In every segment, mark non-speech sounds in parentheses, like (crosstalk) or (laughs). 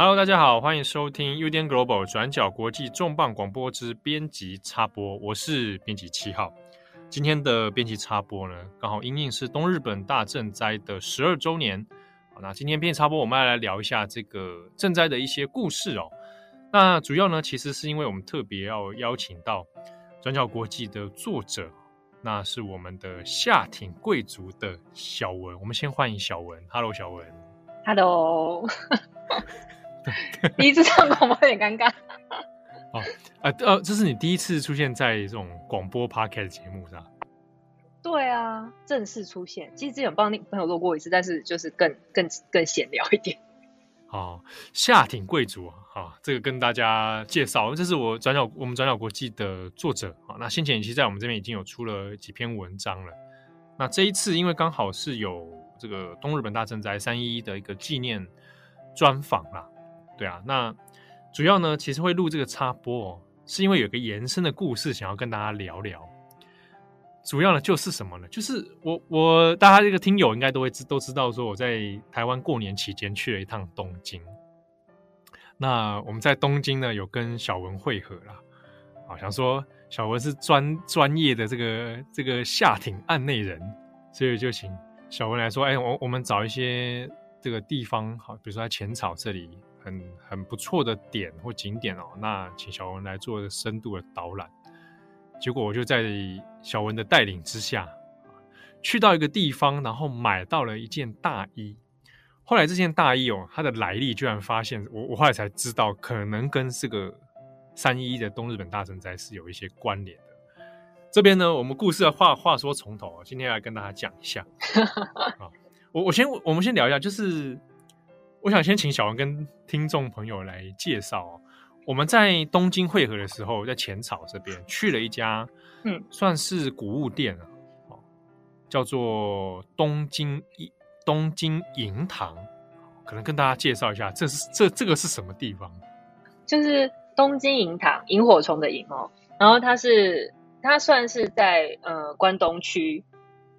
Hello，大家好，欢迎收听 UDN Global 转角国际重磅广播之编辑插播，我是编辑七号。今天的编辑插播呢，刚好因应是东日本大震灾的十二周年。好，那今天编辑插播，我们要来聊一下这个震灾的一些故事哦。那主要呢，其实是因为我们特别要邀请到转角国际的作者，那是我们的下町贵族的小文。我们先欢迎小文。Hello，小文。Hello。(laughs) (laughs) 第一次上广播有点尴尬。(laughs) 哦，呃呃，这是你第一次出现在这种广播 podcast 节目是吧？对啊，正式出现。其实之前有帮那朋友录过一次，但是就是更更更闲聊一点。(laughs) 哦，夏挺贵族啊，哦，这个跟大家介绍，这是我转角我们转角国际的作者啊，哦。那先前其实在我们这边已经有出了几篇文章了。那这一次因为刚好是有这个东日本大震灾三一一的一个纪念专访啦，对啊，那主要呢其实会录这个插播哦，是因为有个延伸的故事想要跟大家聊聊。主要呢就是什么呢？就是我我大家这个听友应该都会知都知道，说我在台湾过年期间去了一趟东京。那我们在东京呢有跟小文会合啦，啊，想说小文是专专业的这个这个下艇案内人，所以就请小文来说，哎，我我们找一些这个地方，好，比如说在浅草这里很很不错的点或景点哦，那请小文来做深度的导览。结果我就在小文的带领之下，去到一个地方，然后买到了一件大衣。后来这件大衣哦，它的来历居然发现，我我后来才知道，可能跟这个三一一的东日本大震灾是有一些关联的。这边呢，我们故事的话话说从头，今天要来跟大家讲一下。(laughs) 啊，我我先我们先聊一下，就是我想先请小王跟听众朋友来介绍哦。我们在东京汇合的时候，在浅草这边去了一家，嗯，算是古物店啊，哦，叫做东京东京银堂，可能跟大家介绍一下，这是这这个是什么地方？就是东京银堂，萤火虫的萤哦，然后它是它算是在呃关东区，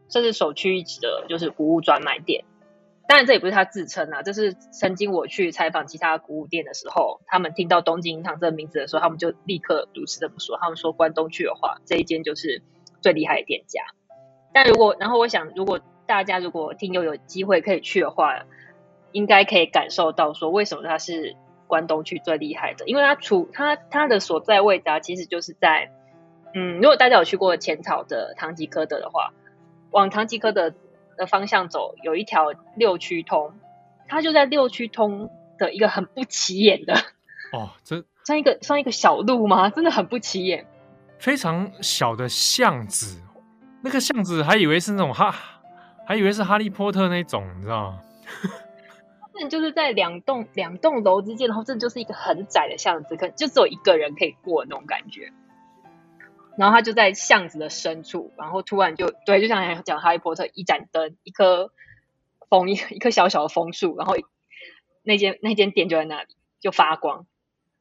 这是首屈一指的，就是古物专卖店。当然，这也不是他自称啊，这是曾经我去采访其他古物店的时候，他们听到东京银行这个名字的时候，他们就立刻如此这么说。他们说关东去的话，这一间就是最厉害的店家。但如果，然后我想，如果大家如果听友有机会可以去的话，应该可以感受到说，为什么它是关东区最厉害的，因为它处它它的所在位置啊，其实就是在，嗯，如果大家有去过浅草的唐吉诃德的话，往唐吉诃德的方向走，有一条六区通，它就在六区通的一个很不起眼的哦，这像一个像一个小路吗？真的很不起眼，非常小的巷子，那个巷子还以为是那种哈，还以为是哈利波特那种，你知道吗？(laughs) 那就是在两栋两栋楼之间，然后这就是一个很窄的巷子，可能就只有一个人可以过那种感觉。然后他就在巷子的深处，然后突然就对，就像讲哈利波特，一盏灯，一棵枫叶，一棵小小的枫树，然后那间那间店就在那里，就发光，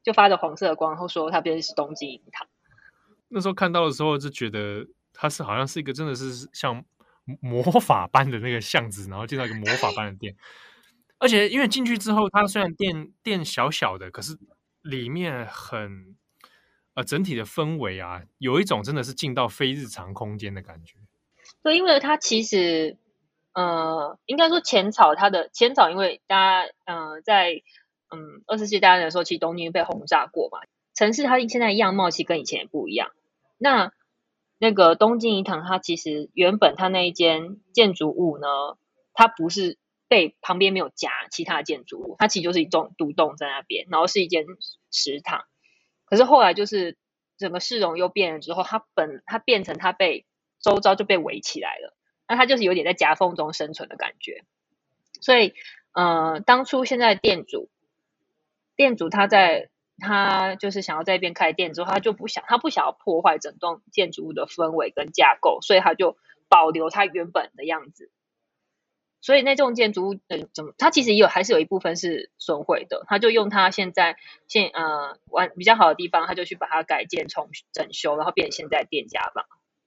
就发着黄色的光，然后说它便是东京银堂。那时候看到的时候，就觉得它是好像是一个真的是像魔法般的那个巷子，然后进到一个魔法般的店，而且因为进去之后，它虽然店店小小的，可是里面很。呃，整体的氛围啊，有一种真的是进到非日常空间的感觉。对，因为它其实，呃，应该说浅草它的浅草，因为大家，呃，在嗯二十世纪大战的时候，其实东京被轰炸过嘛，城市它现在样貌其实跟以前也不一样。那那个东京银堂，它其实原本它那一间建筑物呢，它不是被旁边没有夹其他建筑物，它其实就是一栋独栋在那边，然后是一间食堂。可是后来就是整个市容又变了之后，它本它变成它被周遭就被围起来了，那它就是有点在夹缝中生存的感觉。所以，呃，当初现在店主店主他在他就是想要在一边开店之后，他就不想他不想要破坏整栋建筑物的氛围跟架构，所以他就保留它原本的样子。所以那栋建筑物，呃，怎么？它其实也有，还是有一部分是损毁的。他就用他现在现呃玩比较好的地方，他就去把它改建、重整修，然后变成现在店家吧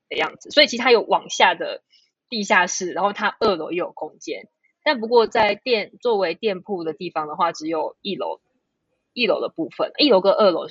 的样子。所以其实它有往下的地下室，然后它二楼又有空间。但不过在店作为店铺的地方的话，只有一楼一楼的部分，一楼跟二楼，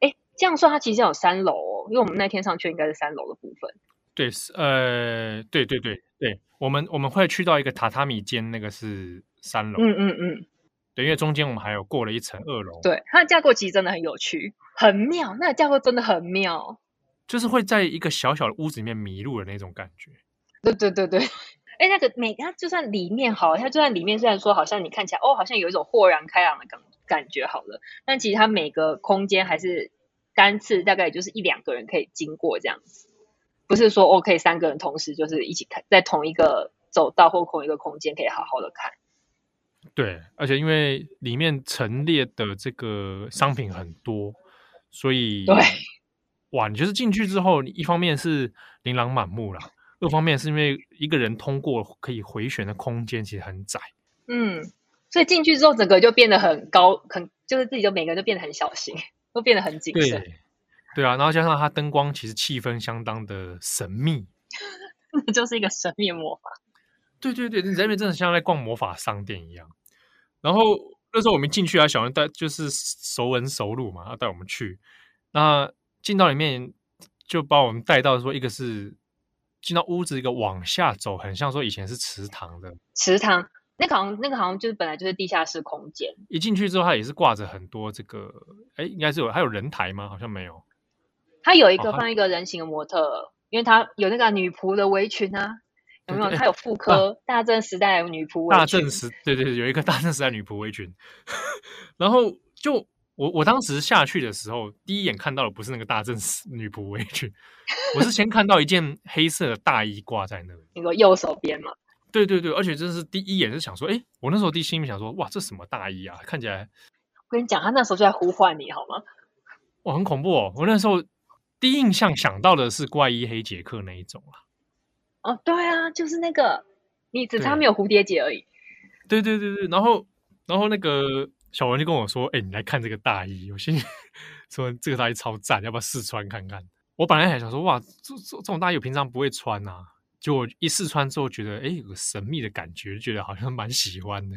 哎，这样说它其实有三楼哦，因为我们那天上去应该是三楼的部分。对，呃，对对对对，我们我们会去到一个榻榻米间，那个是三楼。嗯嗯嗯，对，因为中间我们还有过了一层二楼。对，它的架构其实真的很有趣，很妙，那个架构真的很妙，就是会在一个小小的屋子里面迷路的那种感觉。对对对对。哎，那个每它就算里面好，它就算里面虽然说好像你看起来哦，好像有一种豁然开朗的感感觉好了，但其实它每个空间还是单次大概也就是一两个人可以经过这样子，不是说 OK 三个人同时就是一起看在同一个走道或同一个空间可以好好的看。对，而且因为里面陈列的这个商品很多，所以对，哇，你就是进去之后，你一方面是琳琅满目啦。二方面是因为一个人通过可以回旋的空间其实很窄，嗯，所以进去之后整个就变得很高，很就是自己就每个人都变得很小心，都变得很谨慎。对，对啊，然后加上它灯光其实气氛相当的神秘，(laughs) 那就是一个神秘魔法。对对对，你在那边真的像在逛魔法商店一样。然后那时候我们进去啊，小文带就是熟门熟路嘛，他带我们去。那进到里面就把我们带到说，一个是。进到屋子一个往下走，很像说以前是池塘的池塘，那个好像那个好像就是本来就是地下室空间。一进去之后，它也是挂着很多这个，哎，应该是有，还有人台吗？好像没有。它有一个放一个人形的模特，哦、因为他有那个女仆的围裙啊，有没有？他有妇科、啊、大正时代的女仆围裙。大正时，对对对，有一个大正时代女仆围裙，(laughs) 然后就。我我当时下去的时候，第一眼看到的不是那个大正 (laughs) 女仆围裙，我是先看到一件黑色的大衣挂在那里。你说右手边嘛？对对对，而且真是第一眼是想说，哎，我那时候第一心里想说，哇，这什么大衣啊？看起来……我跟你讲，他那时候就在呼唤你，好吗？哇，很恐怖哦！我那时候第一印象想到的是怪医黑杰克那一种啊。哦，对啊，就是那个，你只差没有蝴蝶结而已。对对对对，然后然后那个。小文就跟我说：“哎、欸，你来看这个大衣，我心里 (laughs) 说这个大衣超赞，要不要试穿看看？”我本来还想说：“哇，这这这种大衣我平常不会穿啊。”结果一试穿之后，觉得哎、欸，有个神秘的感觉，就觉得好像蛮喜欢的。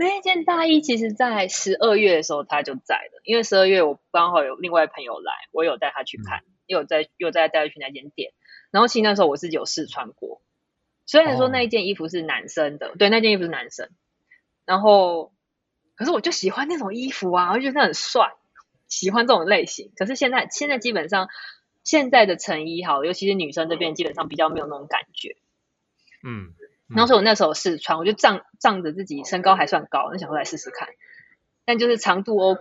那一件大衣其实，在十二月的时候它就在了，因为十二月我刚好有另外朋友来，我有带他去看，嗯、又有在又再带他去那间店。然后其实那时候我自己有试穿过，虽然说那一件衣服是男生的，哦、对，那件衣服是男生。然后，可是我就喜欢那种衣服啊，我就觉得很帅，喜欢这种类型。可是现在，现在基本上现在的成衣好，尤其是女生这边，基本上比较没有那种感觉。嗯，嗯，然后所以我那时候试穿，我就仗仗着自己身高还算高，那想说来试试看。但就是长度哦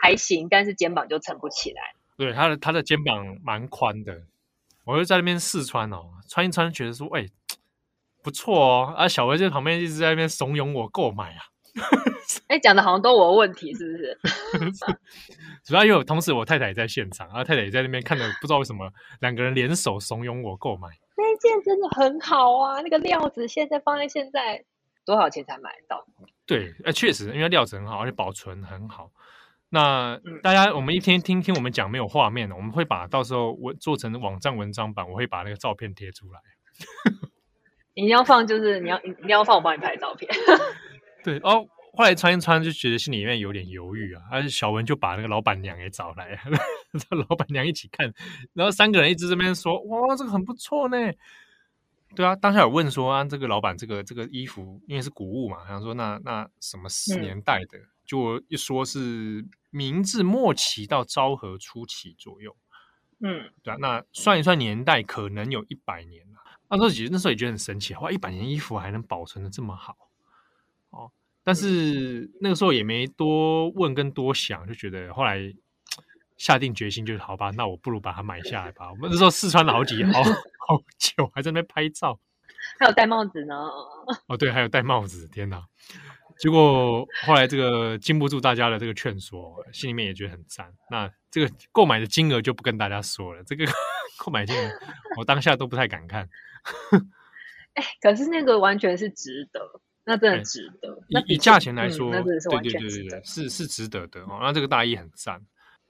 还行，但是肩膀就撑不起来。对，他的他的肩膀蛮宽的，我就在那边试穿哦，穿一穿，觉得说，哎。不错哦，啊，小薇在旁边一直在那边怂恿我购买啊。哎，讲的好像都我的问题，是不是？(laughs) 主要因为同时我太太也在现场，然后太太也在那边看着，不知道为什么两个人联手怂恿我购买。那件真的很好啊，那个料子现在放在现在多少钱才买得到？对，哎，确实，因为料子很好，而且保存很好。那大家，我们一天听听我们讲没有画面的，我们会把到时候我做成网站文章版，我会把那个照片贴出来。(laughs) 你要放，就是你要你要放，我帮你拍照片。(laughs) 对哦，后来穿一穿就觉得心里面有点犹豫啊。而且小文就把那个老板娘也找来，(laughs) 老板娘一起看，然后三个人一直这边说：“哇，这个很不错呢。”对啊，当下有问说啊，这个老板这个这个衣服因为是古物嘛，想说那那什么十年代的，嗯、就一说是明治末期到昭和初期左右。嗯，对啊，那算一算年代，可能有一百年了。那时候其实那时候也觉得很神奇，哇，一百年衣服还能保存的这么好，哦，但是那个时候也没多问跟多想，就觉得后来下定决心，就是好吧，那我不如把它买下来吧。我们那时候试穿了好几好好久，还在那边拍照，还有戴帽子呢。哦，对，还有戴帽子，天哪！结果后来这个经不住大家的这个劝说，心里面也觉得很赞。那这个购买的金额就不跟大家说了，这个 (laughs) 购买金额 (laughs) 我当下都不太敢看。(laughs) 哎、欸，可是那个完全是值得，那真的值得。欸、以以价钱来说，嗯、对对对对对，是是值得的哦。那这个大衣很赞，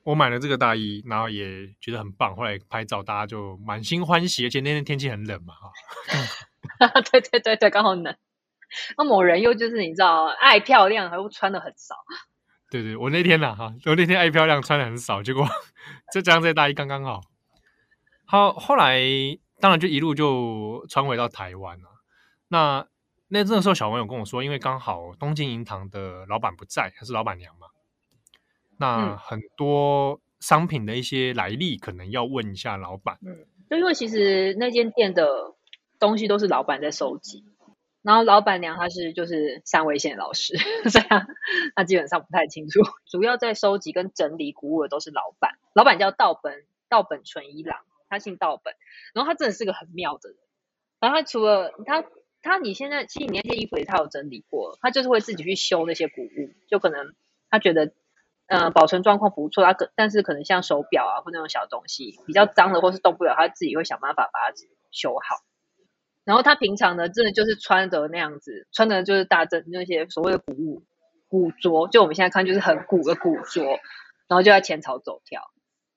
我买了这个大衣，然后也觉得很棒。后来拍照，大家就满心欢喜，而且那天天气很冷嘛，哈。(laughs) 对对对对，刚好冷。那某人又就是你知道，爱漂亮，还又穿的很少。对对，我那天呢，哈，我那天爱漂亮，穿的很少，结果这这样这大衣刚刚好。好，后来当然就一路就穿回到台湾了。那那那时候小朋友跟我说，因为刚好东京银堂的老板不在，他是老板娘嘛。那很多商品的一些来历，可能要问一下老板。嗯，就因为其实那间店的东西都是老板在收集。然后老板娘她是就是三位线老师，(laughs) 这样她基本上不太清楚。(laughs) 主要在收集跟整理古物的都是老板，老板叫道本道本纯一郎，他姓道本。然后他真的是个很妙的人。然后他除了他他你现在其实你那些衣服也他有整理过，他就是会自己去修那些古物，就可能他觉得呃保存状况不错，他可但是可能像手表啊或那种小东西比较脏的或是动不了，他自己会想办法把它修好。然后他平常呢，真的就是穿着那样子，穿的就是大正那些所谓的古物古着，就我们现在看就是很古的古着，然后就在前朝走跳，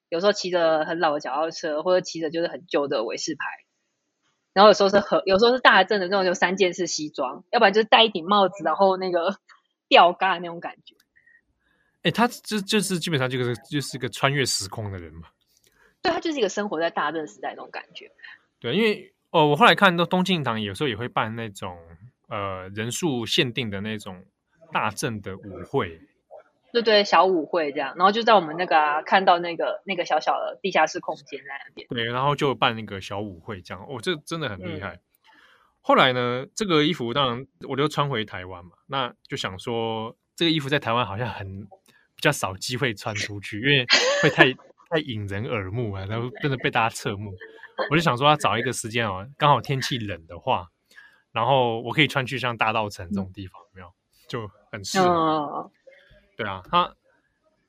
有时候骑着很老的脚踏车，或者骑着就是很旧的伟士牌，然后有时候是和有时候是大正的那种就三件式西装，要不然就是戴一顶帽子，然后那个 (laughs) 吊嘎的那种感觉。哎，他就就是基本上就是就是一个穿越时空的人嘛。对，他就是一个生活在大正时代那种感觉。对，因为。哦，我后来看到东京银堂有时候也会办那种呃人数限定的那种大正的舞会，对对，小舞会这样，然后就在我们那个、啊、看到那个那个小小的地下室空间在那边，对，然后就办那个小舞会这样，哦，这真的很厉害。嗯、后来呢，这个衣服当然我就穿回台湾嘛，那就想说这个衣服在台湾好像很比较少机会穿出去，因为会太太引人耳目啊，然后真的被大家侧目。我就想说，要找一个时间哦，刚好天气冷的话，然后我可以穿去像大道城这种地方，有没有？就很适合。Oh. 对啊，他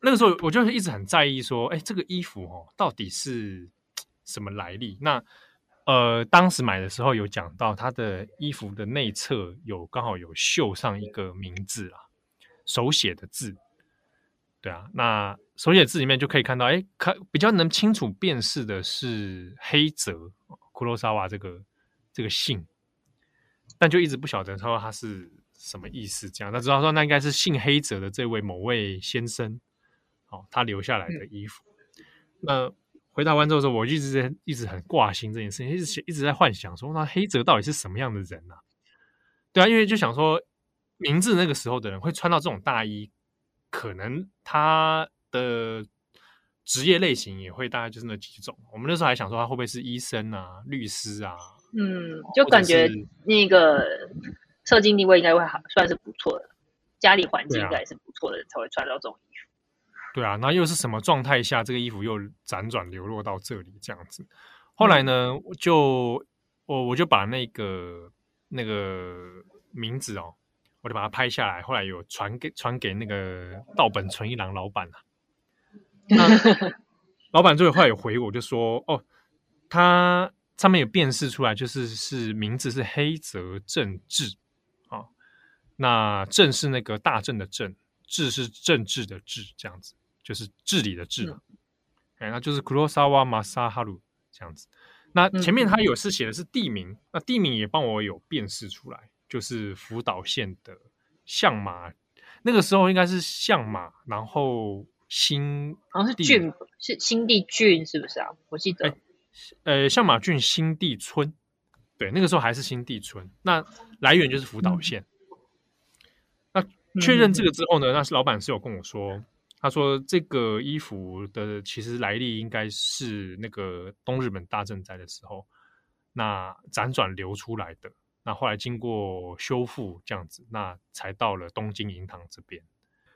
那个时候我就一直很在意说，哎，这个衣服哦，到底是什么来历？那呃，当时买的时候有讲到，它的衣服的内侧有刚好有绣上一个名字啊，手写的字。对啊，那手写字里面就可以看到，哎，看比较能清楚辨识的是黑泽库洛沙瓦这个这个姓，但就一直不晓得他说他是什么意思。这样，他知道说那应该是姓黑泽的这位某位先生，哦，他留下来的衣服。嗯、那回答完之后，我一直在一直很挂心这件事情，一直一直在幻想说，那黑泽到底是什么样的人呢、啊？对啊，因为就想说，明治那个时候的人会穿到这种大衣。可能他的职业类型也会大概就是那几种。我们那时候还想说他会不会是医生啊、律师啊？嗯，就感觉那个社经地位应该会好，算是不错的，家里环境应该也是不错的人才会穿到这种衣服。对啊，那又是什么状态下这个衣服又辗转流落到这里这样子？后来呢，就我我就把那个那个名字哦。我就把它拍下来，后来有传给传给那个道本纯一郎老板啊。那 (laughs) 老板最后后来有回我，就说：“哦，他上面有辨识出来，就是是名字是黑泽正治啊。那正是那个大正的正，治是政治的治，这样子就是治理的治。哎、嗯，那就是 Kurosawa Masaharu 这样子。那前面他有是写的是地名，嗯、那地名也帮我有辨识出来。”就是福岛县的相马，那个时候应该是相马，然后新好像是郡，是新地郡，是不是啊？我记得，呃，相马郡新地村，对，那个时候还是新地村。那来源就是福岛县。确认这个之后呢，那是老板是有跟我说，他说这个衣服的其实来历应该是那个东日本大震灾的时候，那辗转流出来的。那后来经过修复这样子，那才到了东京银行这边。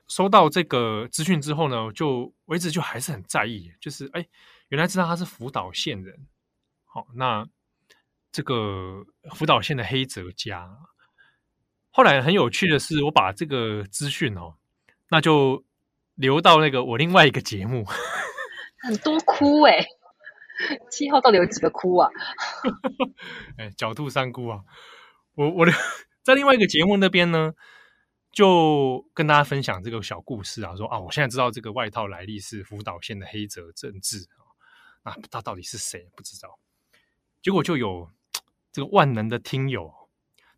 收到这个资讯之后呢，就我一直就还是很在意，就是哎，原来知道他是福岛县人。好，那这个福岛县的黑泽家，后来很有趣的是，我把这个资讯哦，那就留到那个我另外一个节目，(laughs) 很多窟哎、欸，七号到底有几个窟啊？(laughs) 哎，狡兔三窟啊！我我的在另外一个节目那边呢，就跟大家分享这个小故事啊，说啊，我现在知道这个外套来历是福岛县的黑泽正治啊，那他到底是谁不知道？结果就有这个万能的听友，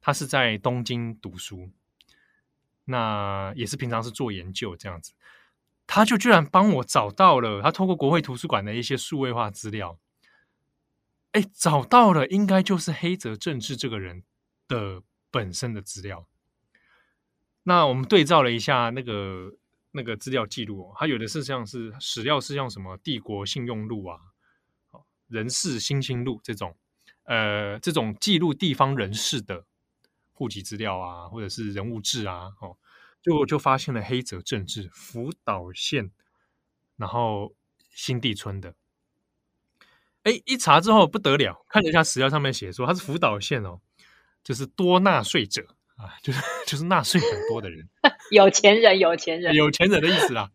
他是在东京读书，那也是平常是做研究这样子。他就居然帮我找到了，他透过国会图书馆的一些数位化资料，哎，找到了，应该就是黑泽正治这个人的本身的资料。那我们对照了一下那个那个资料记录，他有的是像是史料是像什么帝国信用录啊，人事新兴录这种，呃，这种记录地方人士的户籍资料啊，或者是人物志啊，哦。就就发现了黑泽政治福岛县，然后新地村的，哎，一查之后不得了，看了一下史料上面写说他是福岛县哦，就是多纳税者啊，就是就是纳税很多的人，(laughs) 有钱人，有钱人，有钱人的意思啦。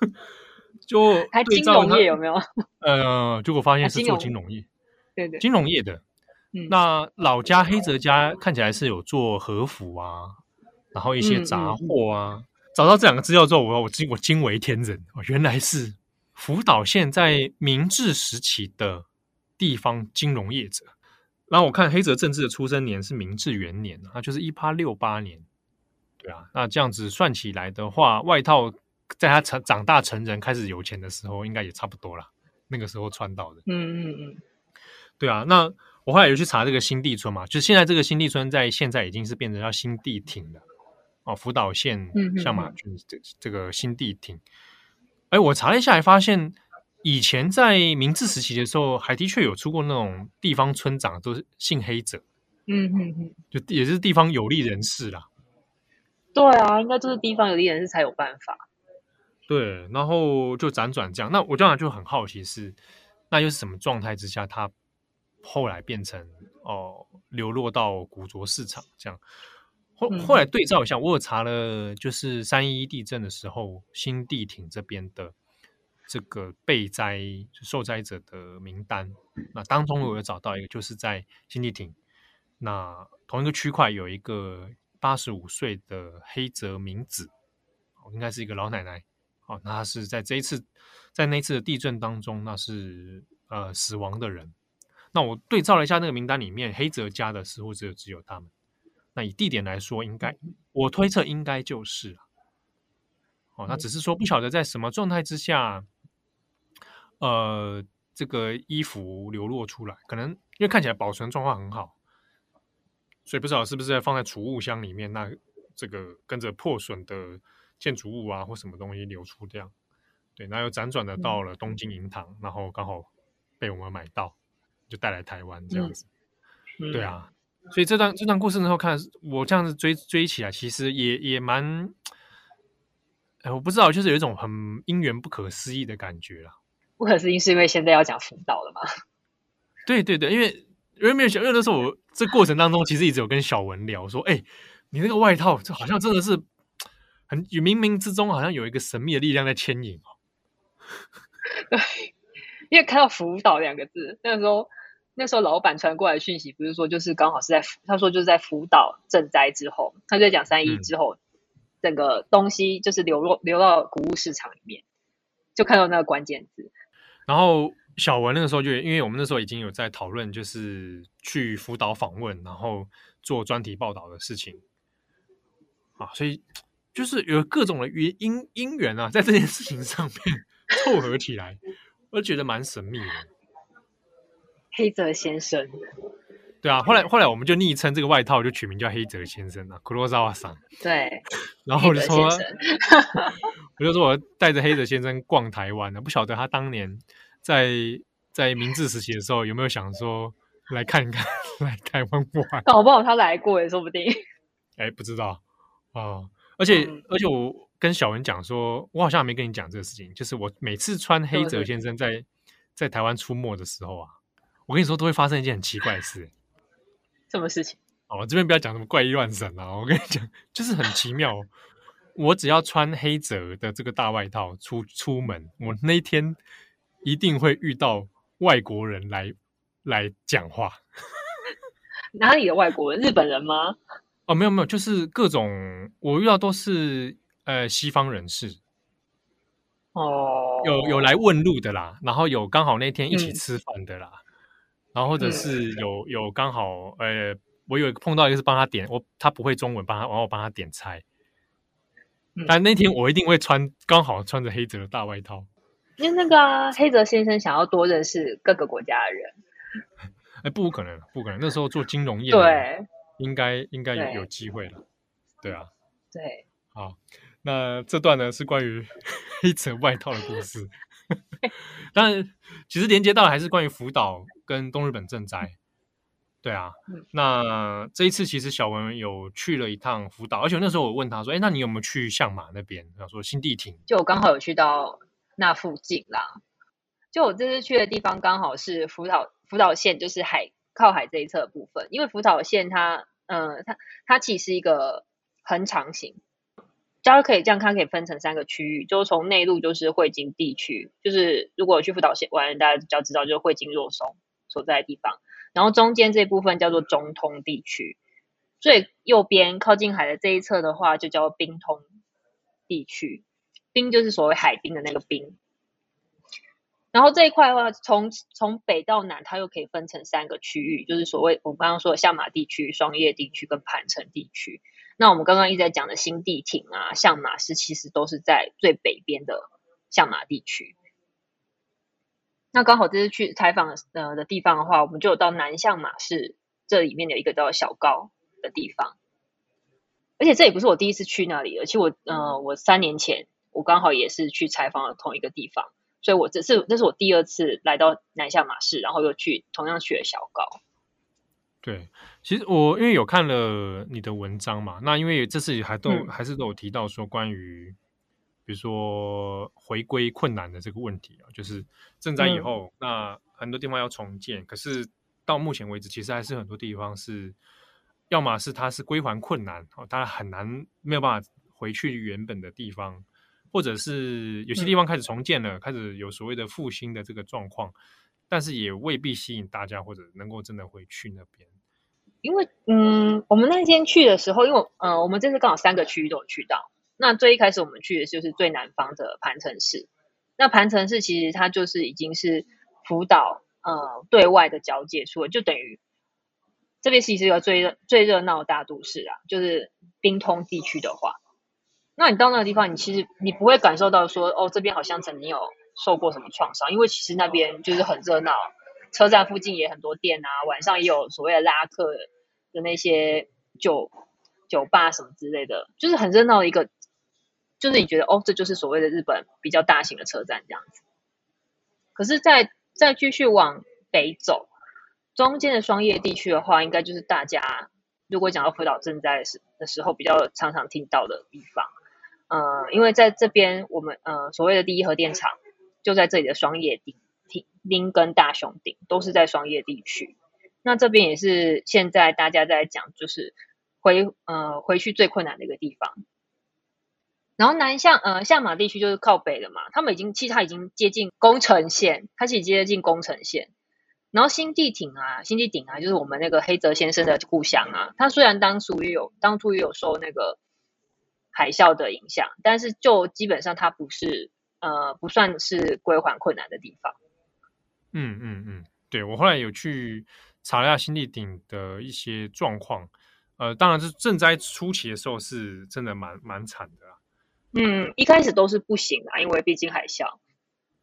(laughs) 就还金融业有没有？呃，结果发现是做金融业，对对，金融业的。嗯，那老家黑泽家看起来是有做和服啊。然后一些杂货啊，嗯嗯、找到这两个资料之后，我我惊我惊为天人哦，原来是福岛县在明治时期的地方金融业者。然后我看黑泽政治的出生年是明治元年，那就是一八六八年。对啊，那这样子算起来的话，外套在他成长大成人开始有钱的时候，应该也差不多了。那个时候穿到的，嗯嗯嗯，对啊。那我后来有去查这个新地村嘛，就是现在这个新地村在现在已经是变成叫新地町了。哦，福岛县相马郡这这个新地町，哎、嗯，我查了一下，还发现以前在明治时期的时候，还的确有出过那种地方村长都是姓黑者，嗯嗯嗯，就也是地方有利人士啦。对啊，应该就是地方有利人士才有办法。对，然后就辗转这样，那我当然就很好奇是，那又是什么状态之下，他后来变成哦流落到古着市场这样。后后来对照一下，我有查了，就是三一地震的时候，新地町这边的这个被灾受灾者的名单。那当中我有找到一个，就是在新地町，那同一个区块有一个八十五岁的黑泽明子，应该是一个老奶奶。哦，那她是在这一次在那次的地震当中，那是呃死亡的人。那我对照了一下那个名单里面，黑泽家的似乎只有只有他们。那以地点来说，应该我推测应该就是哦，那只是说不晓得在什么状态之下，呃，这个衣服流落出来，可能因为看起来保存状况很好，所以不知道是不是放在储物箱里面，那这个跟着破损的建筑物啊或什么东西流出这样，对，那又辗转的到了东京银堂，然后刚好被我们买到，就带来台湾这样子，对啊。所以这段这段故事之后看，我这样子追追起来，其实也也蛮，哎，我不知道，就是有一种很因缘不可思议的感觉啦。不可思议是因为现在要讲福岛了吗？对对对，因为因为没有想，因为那时候我这过程当中其实一直有跟小文聊说，哎，你那个外套，这好像真的是很冥冥之中好像有一个神秘的力量在牵引哦。(laughs) 对，因为看到福岛两个字，那个时候。那时候老板传过来的讯息，不是说就是刚好是在他说就是在福岛震灾之后，他就在讲三一之后，嗯、整个东西就是流落流到古物市场里面，就看到那个关键字。然后小文那个时候就因为我们那时候已经有在讨论，就是去福岛访问，然后做专题报道的事情啊，所以就是有各种的原因因缘啊，在这件事情上面 (laughs) 凑合起来，我就觉得蛮神秘的。黑泽先生，对啊，后来后来我们就昵称这个外套就取名叫黑泽先生了，Kurosawa 黒泽桑。对，(laughs) 然后我就说，(laughs) 我就说我带着黑泽先生逛台湾呢，不晓得他当年在在明治时期的时候有没有想说来看一看，(laughs) 来台湾玩。搞不好他来过也说不定。哎，不知道哦，而且、嗯、而且我跟小文讲说，我好像还没跟你讲这个事情，就是我每次穿黑泽先生在在台湾出没的时候啊。我跟你说，都会发生一件很奇怪的事。(laughs) 什么事情？哦，这边不要讲什么怪异乱神啊！我跟你讲，就是很奇妙。我只要穿黑泽的这个大外套出出门，我那天一定会遇到外国人来来讲话。(laughs) 哪里的外国人？日本人吗？哦，没有没有，就是各种我遇到都是呃西方人士。哦，有有来问路的啦，然后有刚好那天一起吃饭的啦。嗯然后或者是有有刚好呃我有碰到一个是帮他点，我他不会中文，帮他，然后我帮他点菜。嗯、但那天我一定会穿，刚好穿着黑泽的大外套。因为那个、啊、黑泽先生想要多认识各个国家的人。哎，不可能，不可能。那时候做金融业，对，应该应该有有机会了。对啊，对。好，那这段呢是关于 (laughs) 一层外套的故事。当然，其实连接到还是关于福岛跟东日本震灾。对啊，嗯、那这一次其实小文有去了一趟福岛，而且那时候我问他说：“哎，那你有没有去相马那边？”他说：“新地亭。”就我刚好有去到那附近啦。就我这次去的地方刚好是福岛福岛县，就是海靠海这一侧的部分。因为福岛县它，嗯、呃，它它其实是一个横长型，大家可以这样看，可以分成三个区域。就是从内陆就是汇金地区，就是如果去福岛县玩，大家比较知道就是汇金若松所在的地方。然后中间这部分叫做中通地区，最右边靠近海的这一侧的话，就叫冰通地区。冰就是所谓海滨的那个冰。然后这一块的话，从从北到南，它又可以分成三个区域，就是所谓我刚刚说的下马地区、双叶地区跟盘城地区。那我们刚刚一直在讲的新地町啊、相马市，其实都是在最北边的相马地区。那刚好这次去采访呃的地方的话，我们就有到南相马市这里面有一个叫小高的地方，而且这也不是我第一次去那里，而且我呃我三年前我刚好也是去采访了同一个地方，所以我这是这是我第二次来到南相马市，然后又去同样去了小高。对，其实我因为有看了你的文章嘛，那因为这次还都、嗯、还是都有提到说关于。比如说回归困难的这个问题啊，就是震灾以后，嗯、那很多地方要重建，可是到目前为止，其实还是很多地方是，要么是它是归还困难，哦，它很难没有办法回去原本的地方，或者是有些地方开始重建了，嗯、开始有所谓的复兴的这个状况，但是也未必吸引大家或者能够真的回去那边。因为，嗯，我们那天去的时候，因为，呃，我们这次刚好三个区域都有去到。那最一开始我们去的就是最南方的磐城市。那磐城市其实它就是已经是福岛呃对外的交界处，就等于这边其实是一个最热最热闹的大都市啊。就是滨通地区的话，那你到那个地方，你其实你不会感受到说哦这边好像曾经有受过什么创伤，因为其实那边就是很热闹，车站附近也很多店啊，晚上也有所谓的拉客的那些酒酒吧什么之类的，就是很热闹的一个。就是你觉得哦，这就是所谓的日本比较大型的车站这样子。可是再，再继续往北走，中间的双叶地区的话，应该就是大家如果讲到福岛震灾的时的时候，比较常常听到的地方。呃，因为在这边，我们呃所谓的第一核电厂就在这里的双叶町、林跟大熊顶都是在双叶地区。那这边也是现在大家在讲，就是回呃回去最困难的一个地方。然后南向呃相马地区就是靠北的嘛，他们已经其实它已经接近宫城县，它其实接近宫城县。然后新地町啊，新地町啊，就是我们那个黑泽先生的故乡啊。他虽然当初也有当初也有受那个海啸的影响，但是就基本上它不是呃不算是归还困难的地方。嗯嗯嗯，对，我后来有去查了一下新地顶的一些状况，呃，当然是赈灾初期的时候是真的蛮蛮惨的啊。嗯，一开始都是不行啊，因为毕竟海啸。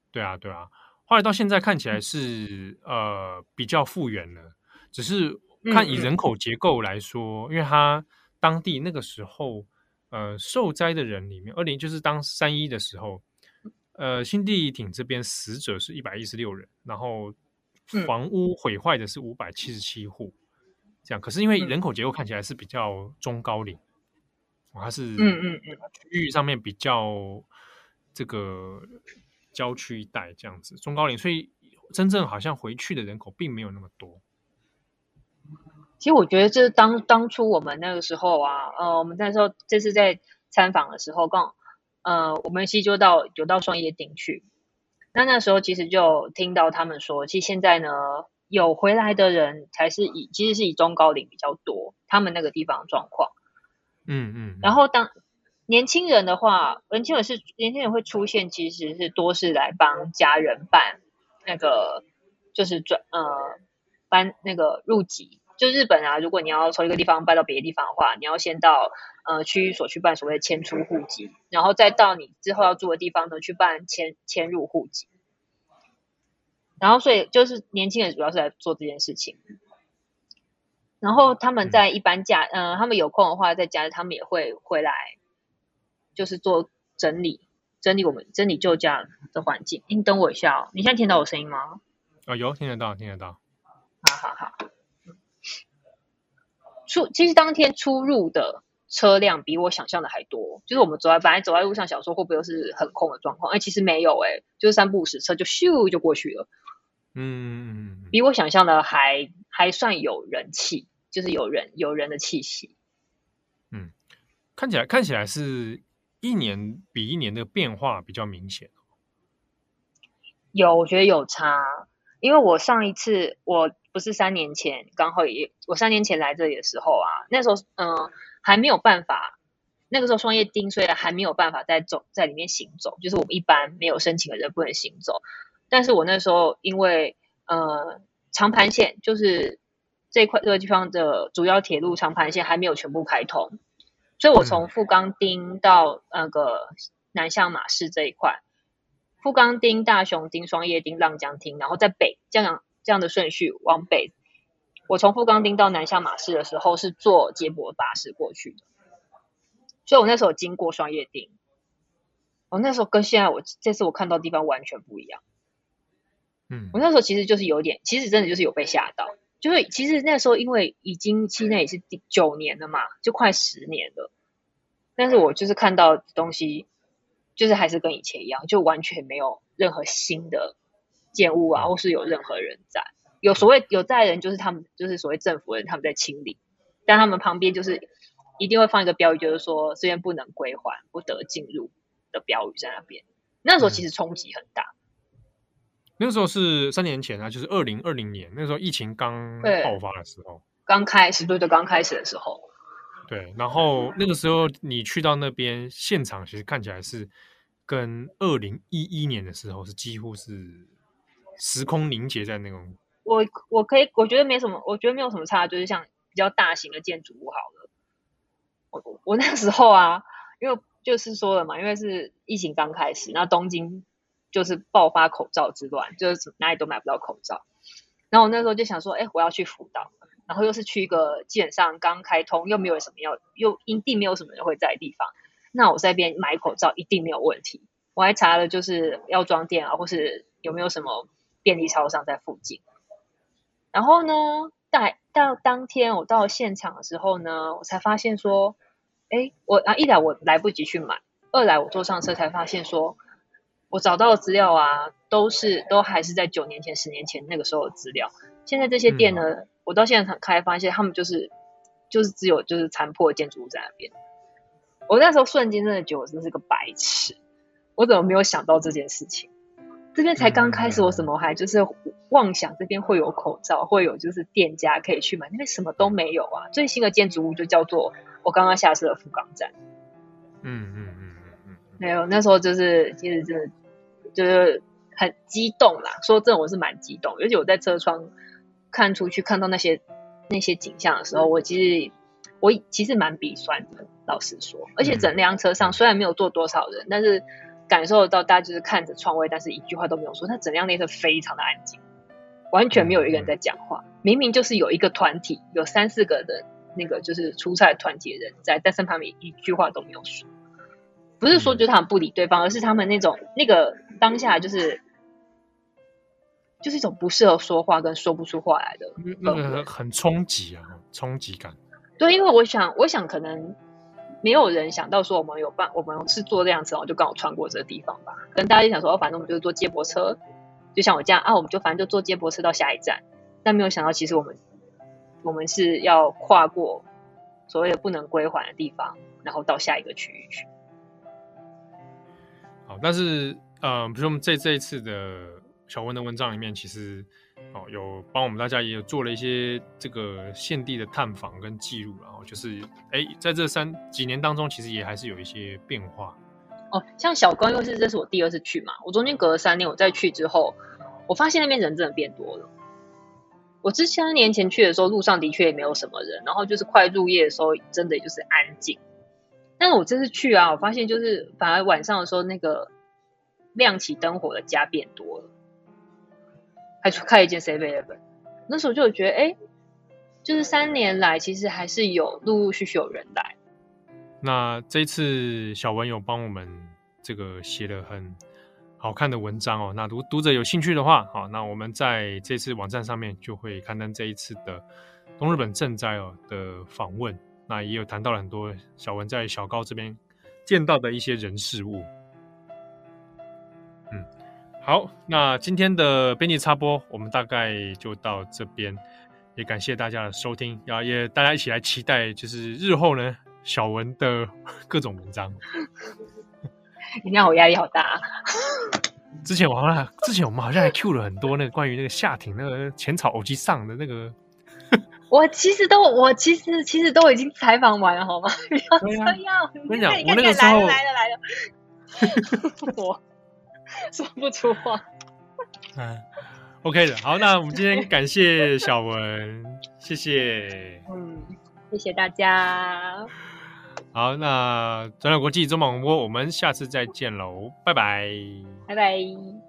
对啊，对啊，后来到现在看起来是呃比较复原了，只是看以人口结构来说，因为它当地那个时候呃受灾的人里面，二零就是当三一的时候，呃新地町这边死者是一百一十六人，然后房屋毁坏的是五百七十七户，这样。可是因为人口结构看起来是比较中高龄。它是嗯嗯嗯，区域上面比较这个郊区一带这样子，中高龄，所以真正好像回去的人口并没有那么多。其实我觉得，这当当初我们那个时候啊，呃，我们那时候这次在参访的时候，刚呃，我们其实就到有到双叶町去。那那时候其实就听到他们说，其实现在呢，有回来的人才是以其实是以中高龄比较多，他们那个地方状况。嗯嗯，然后当年轻人的话，年轻人是年轻人会出现，其实是多是来帮家人办那个，就是转呃搬那个入籍，就日本啊，如果你要从一个地方搬到别的地方的话，你要先到呃区域所去办所谓的迁出户籍，然后再到你之后要住的地方呢去办迁迁入户籍。然后所以就是年轻人主要是来做这件事情。然后他们在一般假，嗯、呃，他们有空的话，在假日他们也会回来，就是做整理，整理我们整理旧家的环境。你等我一下哦，你现在听到我声音吗？哦，有听得到，听得到。好好好。出其实当天出入的车辆比我想象的还多，就是我们走在本来走在路上，想说会不会又是很空的状况？哎，其实没有，哎，就是三不五时车就咻就过去了。嗯，比我想象的还还算有人气。就是有人有人的气息，嗯，看起来看起来是一年比一年的变化比较明显。有，我觉得有差，因为我上一次我不是三年前刚好也我三年前来这里的时候啊，那时候嗯、呃、还没有办法，那个时候双叶町虽然还没有办法在走在里面行走，就是我们一般没有申请的人不能行走，但是我那时候因为呃长盘线就是。这块这个地方的主要铁路长盘线还没有全部开通，所以我从富冈町到那个南向马市这一块，富冈町、大雄町、双叶町、浪江町，然后在北这样这样的顺序往北。我从富冈町到南下马市的时候是坐接驳巴士过去的，所以我那时候经过双叶町，我那时候跟现在我这次我看到的地方完全不一样。嗯，我那时候其实就是有点，其实真的就是有被吓到。就是其实那时候，因为已经期内也是第九年了嘛，就快十年了。但是我就是看到东西，就是还是跟以前一样，就完全没有任何新的建物啊，或是有任何人在。有所谓有在人，就是他们就是所谓政府人，他们在清理，但他们旁边就是一定会放一个标语，就是说这边不能归还、不得进入的标语在那边。那时候其实冲击很大。那个时候是三年前啊，就是二零二零年，那时候疫情刚爆发的时候，刚开始，对对，刚开始的时候，对。然后那个时候你去到那边现场，其实看起来是跟二零一一年的时候是几乎是时空凝结在那种。我我可以，我觉得没什么，我觉得没有什么差，就是像比较大型的建筑物好了。我我那时候啊，因为就是说了嘛，因为是疫情刚开始，那东京。就是爆发口罩之乱，就是哪里都买不到口罩。然后我那时候就想说，哎，我要去福岛，然后又是去一个基本上刚开通，又没有什么要，又一定没有什么人会在的地方。那我在边买口罩一定没有问题。我还查了，就是药妆店啊，或是有没有什么便利超商在附近。然后呢，到到当天我到现场的时候呢，我才发现说，哎，我啊一来我来不及去买，二来我坐上车才发现说。我找到的资料啊，都是都还是在九年前、十年前那个时候的资料。现在这些店呢，我到现在才开发现，他们就是就是只有就是残破的建筑物在那边。我那时候瞬间真的觉得我真的是个白痴，我怎么没有想到这件事情？这边才刚开始，我怎么还就是妄想这边会有口罩，会有就是店家可以去买，那边什么都没有啊！最新的建筑物就叫做我刚刚下车的福冈站。嗯嗯嗯嗯嗯，没有，那时候就是其实真的。就是很激动啦，说真的，我是蛮激动，尤其我在车窗看出去看到那些那些景象的时候，我其实我其实蛮鼻酸的，老实说。而且整辆车上虽然没有坐多少人，但是感受得到大家就是看着窗外，但是一句话都没有说。那整辆列车非常的安静，完全没有一个人在讲话。明明就是有一个团体，有三四个人，那个就是出差团体的人在，但是他们一句话都没有说。不是说就是他们不理对方，而是他们那种那个当下就是就是一种不适合说话跟说不出话来的，那个很冲击啊，冲击感。对，因为我想，我想可能没有人想到说我们有办，我们是坐这辆车，我就刚好穿过这个地方吧。可能大家就想说，哦，反正我们就是坐接驳车，就像我这样啊，我们就反正就坐接驳车到下一站。但没有想到，其实我们我们是要跨过所谓的不能归还的地方，然后到下一个区域去。好但是，呃，比如说我们这这一次的小温的文章里面，其实哦有帮我们大家也有做了一些这个现地的探访跟记录，然后就是哎，在这三几年当中，其实也还是有一些变化。哦，像小冈又是这是我第二次去嘛，我中间隔了三年，我再去之后，我发现那边人真的变多了。我之前三年前去的时候，路上的确也没有什么人，然后就是快入夜的时候，真的就是安静。但是我这次去啊，我发现就是反而晚上的时候，那个亮起灯火的家变多了，还去开一间 7-Eleven。那时候就觉得，哎，就是三年来其实还是有陆陆续续有人来。那这一次小文有帮我们这个写了很好看的文章哦。那读读者有兴趣的话，好，那我们在这次网站上面就会刊登这一次的东日本震灾哦的访问。那也有谈到了很多小文在小高这边见到的一些人事物。嗯，好，那今天的编辑插播，我们大概就到这边，也感谢大家的收听，然后也大家一起来期待，就是日后呢小文的各种文章。(laughs) 你让我压力好大。之前我好像之前我们好像还 Q 了很多那个关于那个夏庭那个浅草偶机上的那个。(laughs) 我其实都，我其实其实都已经采访完了，好吗？不要 (laughs) 这样。我跟你讲，我那个时候来了来了，我 (laughs) 说不出话。嗯，(laughs) OK 的，好，那我们今天感谢小文，谢谢。嗯，谢谢大家。好，那转角国际中广播，我们下次再见喽，拜拜，拜拜。